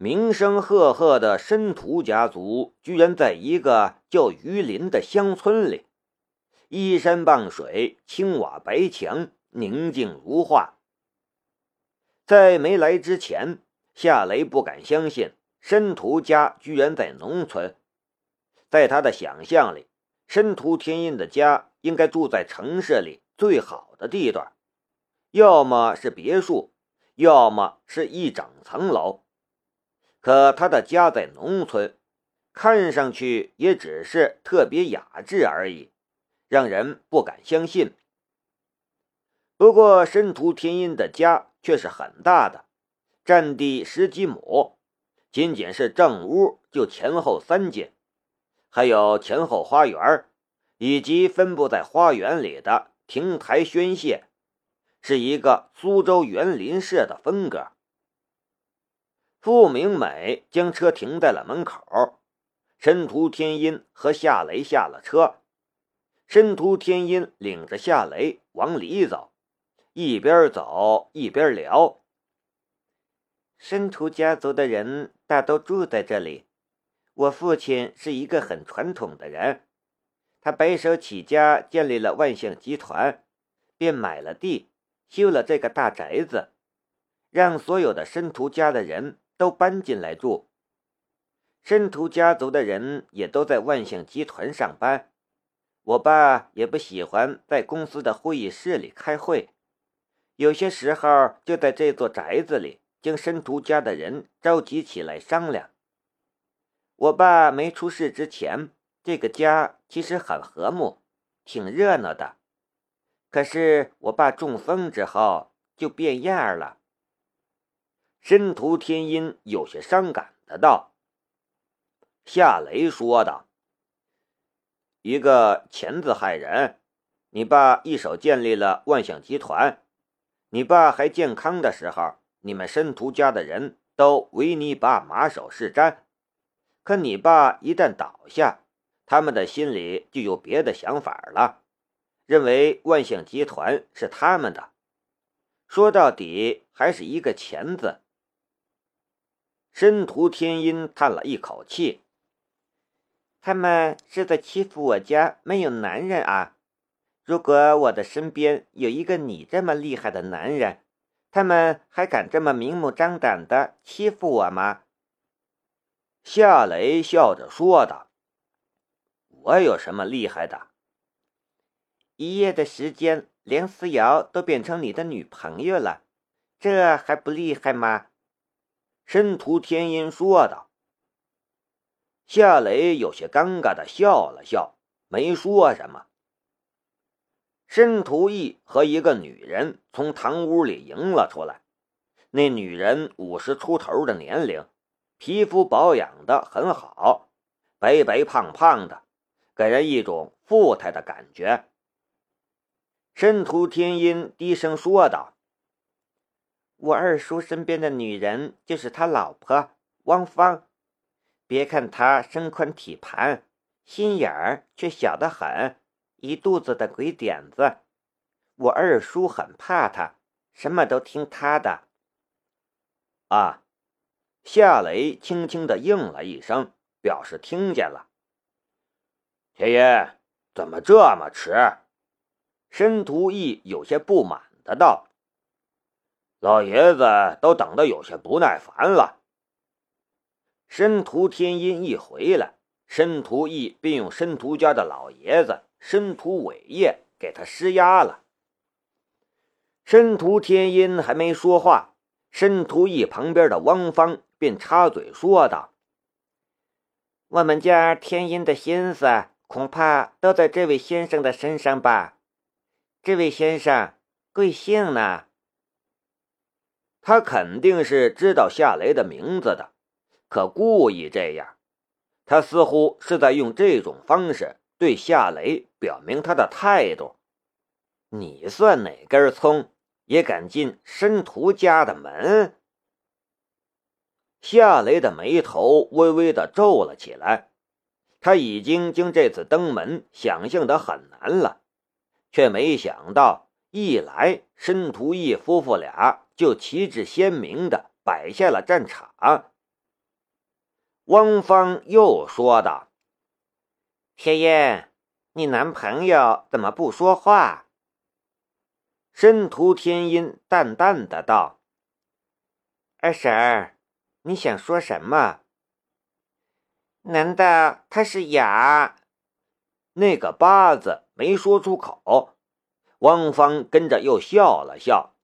名声赫赫的申屠家族，居然在一个叫榆林的乡村里，依山傍水，青瓦白墙，宁静如画。在没来之前，夏雷不敢相信申屠家居然在农村。在他的想象里，申屠天音的家应该住在城市里最好的地段，要么是别墅，要么是一整层楼。可他的家在农村，看上去也只是特别雅致而已，让人不敢相信。不过申屠天音的家却是很大的，占地十几亩，仅仅是正屋就前后三间，还有前后花园，以及分布在花园里的亭台轩榭，是一个苏州园林式的风格。傅明美将车停在了门口，申屠天音和夏雷下了车。申屠天音领着夏雷往里走，一边走一边聊。申屠家族的人大都住在这里。我父亲是一个很传统的人，他白手起家建立了万象集团，便买了地，修了这个大宅子，让所有的申屠家的人。都搬进来住。申屠家族的人也都在万象集团上班。我爸也不喜欢在公司的会议室里开会，有些时候就在这座宅子里将申屠家的人召集起来商量。我爸没出事之前，这个家其实很和睦，挺热闹的。可是我爸中风之后就变样了。申屠天音有些伤感的道：“夏雷说道，一个钱字害人。你爸一手建立了万象集团，你爸还健康的时候，你们申屠家的人都唯你爸马首是瞻。可你爸一旦倒下，他们的心里就有别的想法了，认为万象集团是他们的。说到底，还是一个钱字。”申屠天音叹了一口气：“他们是在欺负我家没有男人啊！如果我的身边有一个你这么厉害的男人，他们还敢这么明目张胆的欺负我吗？”夏雷笑着说道：“我有什么厉害的？一夜的时间，连思瑶都变成你的女朋友了，这还不厉害吗？”申屠天音说道：“夏雷有些尴尬的笑了笑，没说什么。”申屠义和一个女人从堂屋里迎了出来。那女人五十出头的年龄，皮肤保养的很好，白白胖胖的，给人一种富态的感觉。申屠天音低声说道。我二叔身边的女人就是他老婆汪芳，别看她身宽体盘，心眼儿却小得很，一肚子的鬼点子。我二叔很怕她，什么都听她的。啊！夏雷轻轻的应了一声，表示听见了。天爷，怎么这么迟？申屠义有些不满的道。老爷子都等得有些不耐烦了。申屠天音一回来，申屠义便用申屠家的老爷子申屠伟业给他施压了。申屠天音还没说话，申屠义旁边的汪芳便插嘴说道：“我们家天音的心思恐怕都在这位先生的身上吧？这位先生贵姓呢？”他肯定是知道夏雷的名字的，可故意这样，他似乎是在用这种方式对夏雷表明他的态度。你算哪根葱，也敢进申屠家的门？夏雷的眉头微微的皱了起来，他已经将这次登门想象的很难了，却没想到一来申屠义夫妇俩。就旗帜鲜明的摆下了战场。汪芳又说道：“天音，你男朋友怎么不说话？”申屠天音淡淡的道：“二婶儿，你想说什么？难道他是哑？”那个八字没说出口。汪芳跟着又笑了笑。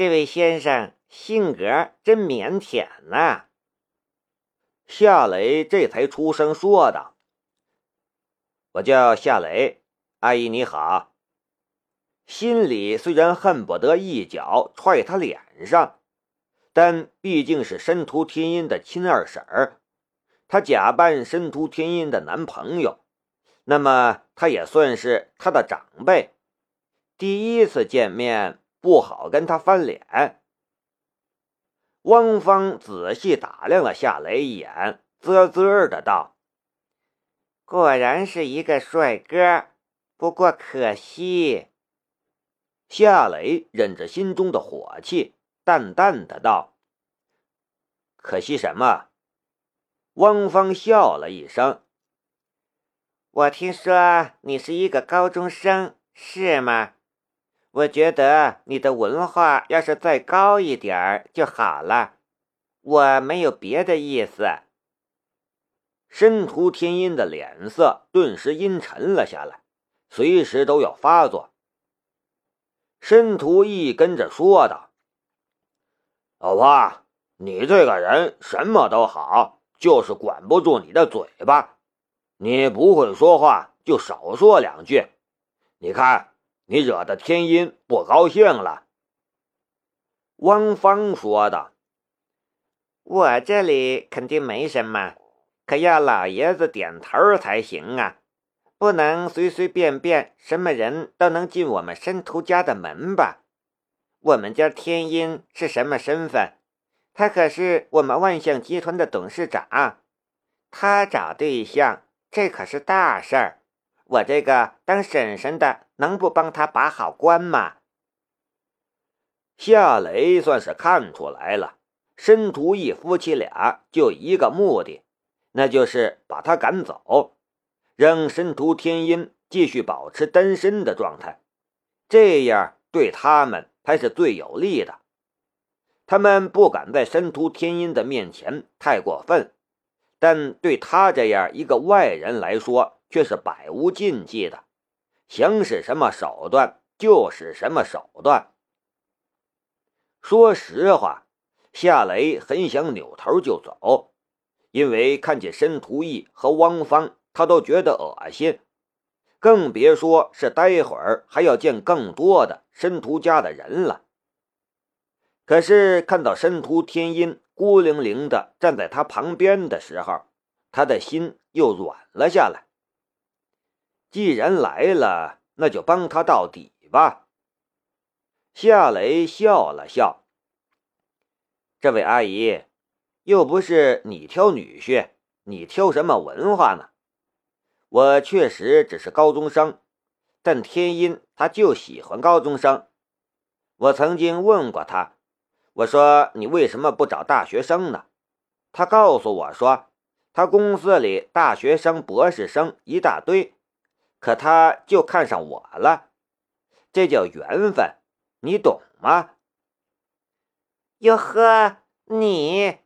这位先生性格真腼腆呐。夏雷这才出声说道：“我叫夏雷，阿姨你好。”心里虽然恨不得一脚踹他脸上，但毕竟是申屠天音的亲二婶儿，他假扮申屠天音的男朋友，那么他也算是他的长辈，第一次见面不好跟他翻脸。汪芳仔细打量了夏雷一眼，啧啧的道：“果然是一个帅哥，不过可惜。”夏雷忍着心中的火气，淡淡的道：“可惜什么？”汪芳笑了一声：“我听说你是一个高中生，是吗？我觉得你的文化要是再高一点儿就好了。我没有别的意思。”申屠天音的脸色顿时阴沉了下来，随时都要发作。申屠义跟着说道：“老婆，你这个人什么都好，就是管不住你的嘴巴。你不会说话，就少说两句。你看，你惹得天音不高兴了。”汪芳说道：“我这里肯定没什么，可要老爷子点头才行啊。”不能随随便便什么人都能进我们申屠家的门吧？我们家天音是什么身份？他可是我们万象集团的董事长，他找对象，这可是大事儿。我这个当婶婶的能不帮他把好关吗？夏雷算是看出来了，申屠义夫妻俩就一个目的，那就是把他赶走。让申屠天音继续保持单身的状态，这样对他们才是最有利的。他们不敢在申屠天音的面前太过分，但对他这样一个外人来说却是百无禁忌的，想使什么手段就使什么手段。说实话，夏雷很想扭头就走，因为看见申屠义和汪芳。他都觉得恶心，更别说是待会儿还要见更多的申屠家的人了。可是看到申屠天音孤零零的站在他旁边的时候，他的心又软了下来。既然来了，那就帮他到底吧。夏雷笑了笑：“这位阿姨，又不是你挑女婿，你挑什么文化呢？”我确实只是高中生，但天音他就喜欢高中生。我曾经问过他，我说你为什么不找大学生呢？他告诉我说，他公司里大学生、博士生一大堆，可他就看上我了，这叫缘分，你懂吗？哟呵，你，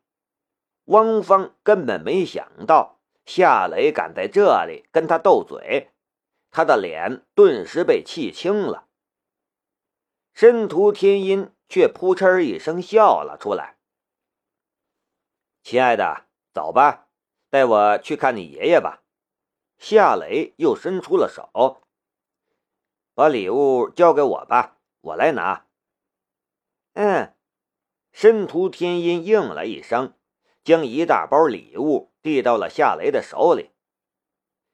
汪峰根本没想到。夏雷敢在这里跟他斗嘴，他的脸顿时被气青了。申屠天音却扑哧一声笑了出来：“亲爱的，走吧，带我去看你爷爷吧。”夏雷又伸出了手：“把礼物交给我吧，我来拿。”嗯，申屠天音应了一声，将一大包礼物。递到了夏雷的手里。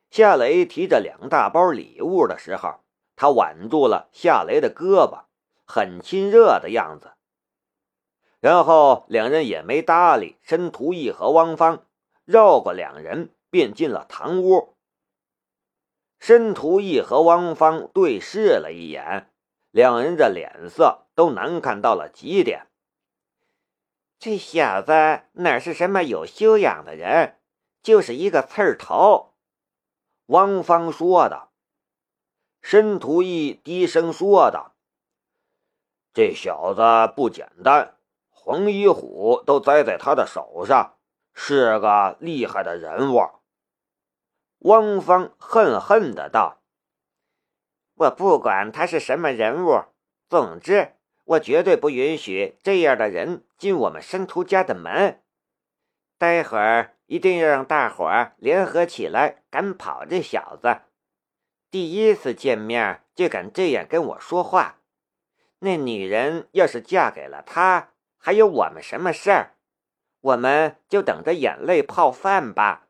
夏雷提着两大包礼物的时候，他挽住了夏雷的胳膊，很亲热的样子。然后两人也没搭理申屠义和汪芳，绕过两人便进了堂屋。申屠义和汪芳对视了一眼，两人的脸色都难看到了极点。这小子哪是什么有修养的人，就是一个刺儿头。”汪芳说道。申屠义低声说道：“这小子不简单，黄一虎都栽在他的手上，是个厉害的人物。”汪芳恨恨的道：“我不管他是什么人物，总之，我绝对不允许这样的人进我们申屠家的门。待会儿一定要让大伙儿联合起来赶跑这小子。第一次见面就敢这样跟我说话，那女人要是嫁给了他，还有我们什么事儿？我们就等着眼泪泡饭吧。”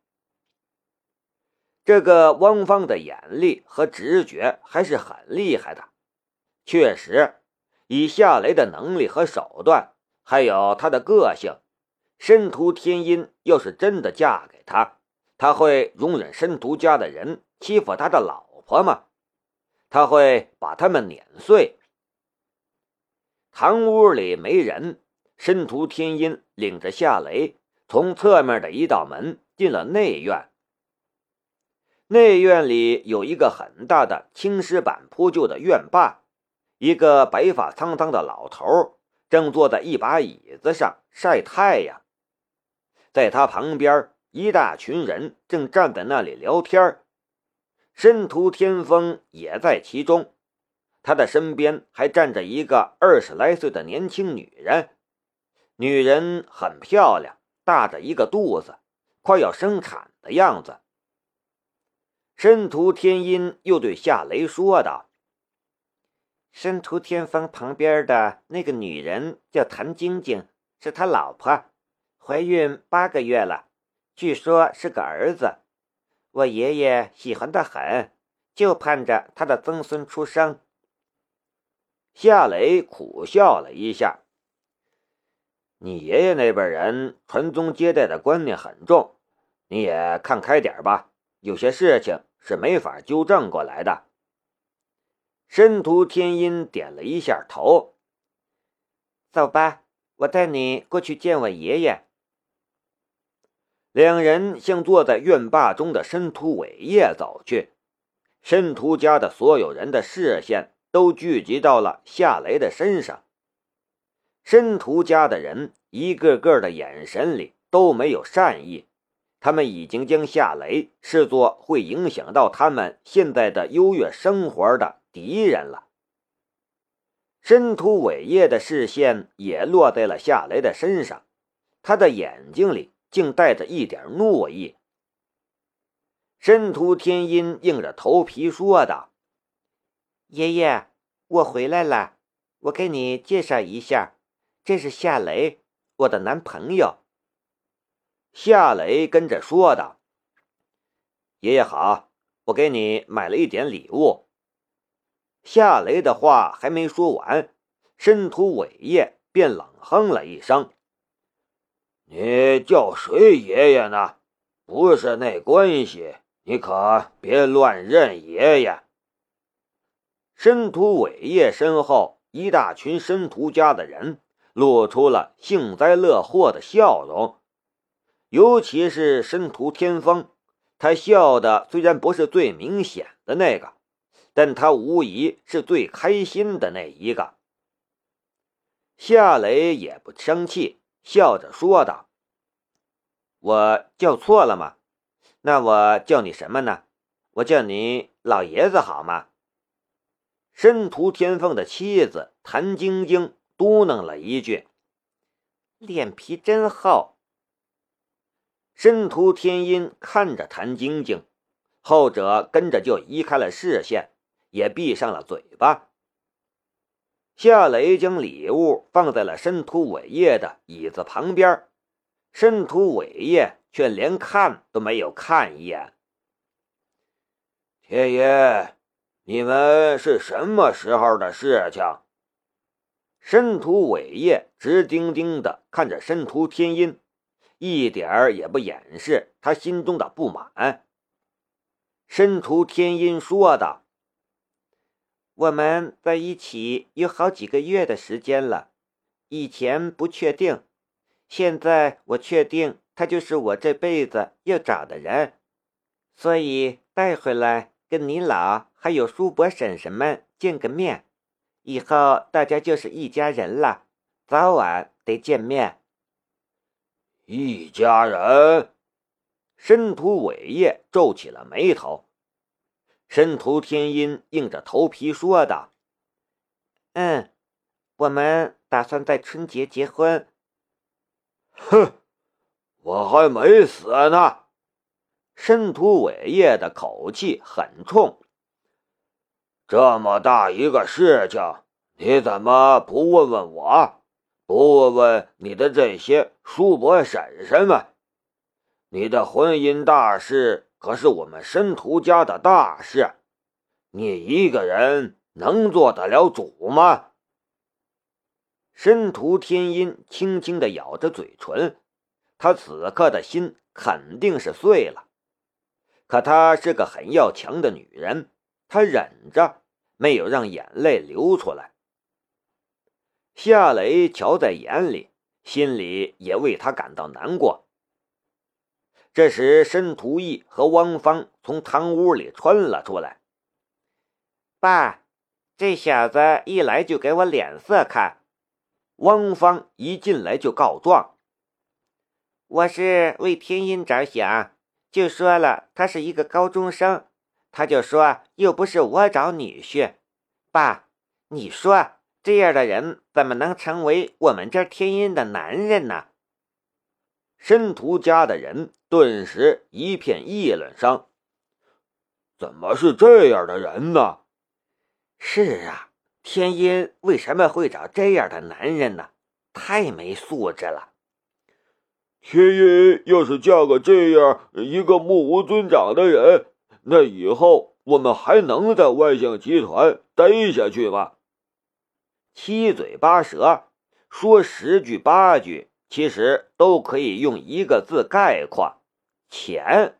这个汪芳的眼力和直觉还是很厉害的。确实，以夏雷的能力和手段，还有他的个性，申屠天音要是真的嫁给他，他会容忍申屠家的人欺负他的老婆吗？他会把他们碾碎。堂屋里没人，申屠天音领着夏雷从侧面的一道门进了内院。内院里有一个很大的青石板铺就的院坝，一个白发苍苍的老头正坐在一把椅子上晒太阳，在他旁边，一大群人正站在那里聊天申屠天风也在其中，他的身边还站着一个二十来岁的年轻女人，女人很漂亮，大着一个肚子，快要生产的样子。申屠天音又对夏雷说道：“申屠天风旁边的那个女人叫谭晶晶，是他老婆，怀孕八个月了，据说是个儿子。我爷爷喜欢的很，就盼着他的曾孙出生。”夏雷苦笑了一下：“你爷爷那辈人传宗接代的观念很重，你也看开点吧，有些事情。”是没法纠正过来的。申屠天音点了一下头。走吧，我带你过去见我爷爷。两人向坐在院坝中的申屠伟业走去。申屠家的所有人的视线都聚集到了夏雷的身上。申屠家的人一个个的眼神里都没有善意。他们已经将夏雷视作会影响到他们现在的优越生活的敌人了。申屠伟业的视线也落在了夏雷的身上，他的眼睛里竟带着一点怒意。申屠天音硬着头皮说道：“爷爷，我回来了，我给你介绍一下，这是夏雷，我的男朋友。”夏雷跟着说道：“爷爷好，我给你买了一点礼物。”夏雷的话还没说完，申屠伟业便冷哼了一声：“你叫谁爷爷呢？不是那关系，你可别乱认爷爷。”申屠伟业身后，一大群申屠家的人露出了幸灾乐祸的笑容。尤其是申屠天风，他笑的虽然不是最明显的那个，但他无疑是最开心的那一个。夏雷也不生气，笑着说道：“我叫错了吗？那我叫你什么呢？我叫你老爷子好吗？”申屠天风的妻子谭晶晶嘟囔了一句：“脸皮真厚。”申屠天音看着谭晶晶，后者跟着就移开了视线，也闭上了嘴巴。夏雷将礼物放在了申屠伟业的椅子旁边，申屠伟业却连看都没有看一眼。天爷，你们是什么时候的事情？申屠伟业直盯盯的看着申屠天音。一点儿也不掩饰他心中的不满。申屠天音说道：“我们在一起有好几个月的时间了，以前不确定，现在我确定他就是我这辈子要找的人，所以带回来跟你老还有叔伯婶婶们见个面，以后大家就是一家人了，早晚得见面。一家人，申屠伟业皱起了眉头。申屠天音硬着头皮说道：“嗯，我们打算在春节结婚。”哼，我还没死呢！申屠伟业的口气很冲。这么大一个事情，你怎么不问问我？不问问你的这些叔伯婶婶们？你的婚姻大事。可是我们申屠家的大事，你一个人能做得了主吗？申屠天音轻轻的咬着嘴唇，他此刻的心肯定是碎了。可她是个很要强的女人，她忍着，没有让眼泪流出来。夏雷瞧在眼里，心里也为他感到难过。这时，申屠义和汪芳从堂屋里穿了出来。爸，这小子一来就给我脸色看。汪芳一进来就告状：“我是为天音着想，就说了他是一个高中生，他就说又不是我找女婿。爸，你说这样的人怎么能成为我们这天音的男人呢？”申屠家的人顿时一片议论声：“怎么是这样的人呢？”“是啊，天音为什么会找这样的男人呢？太没素质了。”“天音要是嫁个这样一个目无尊长的人，那以后我们还能在万象集团待下去吗？”七嘴八舌，说十句八句。其实都可以用一个字概括：钱。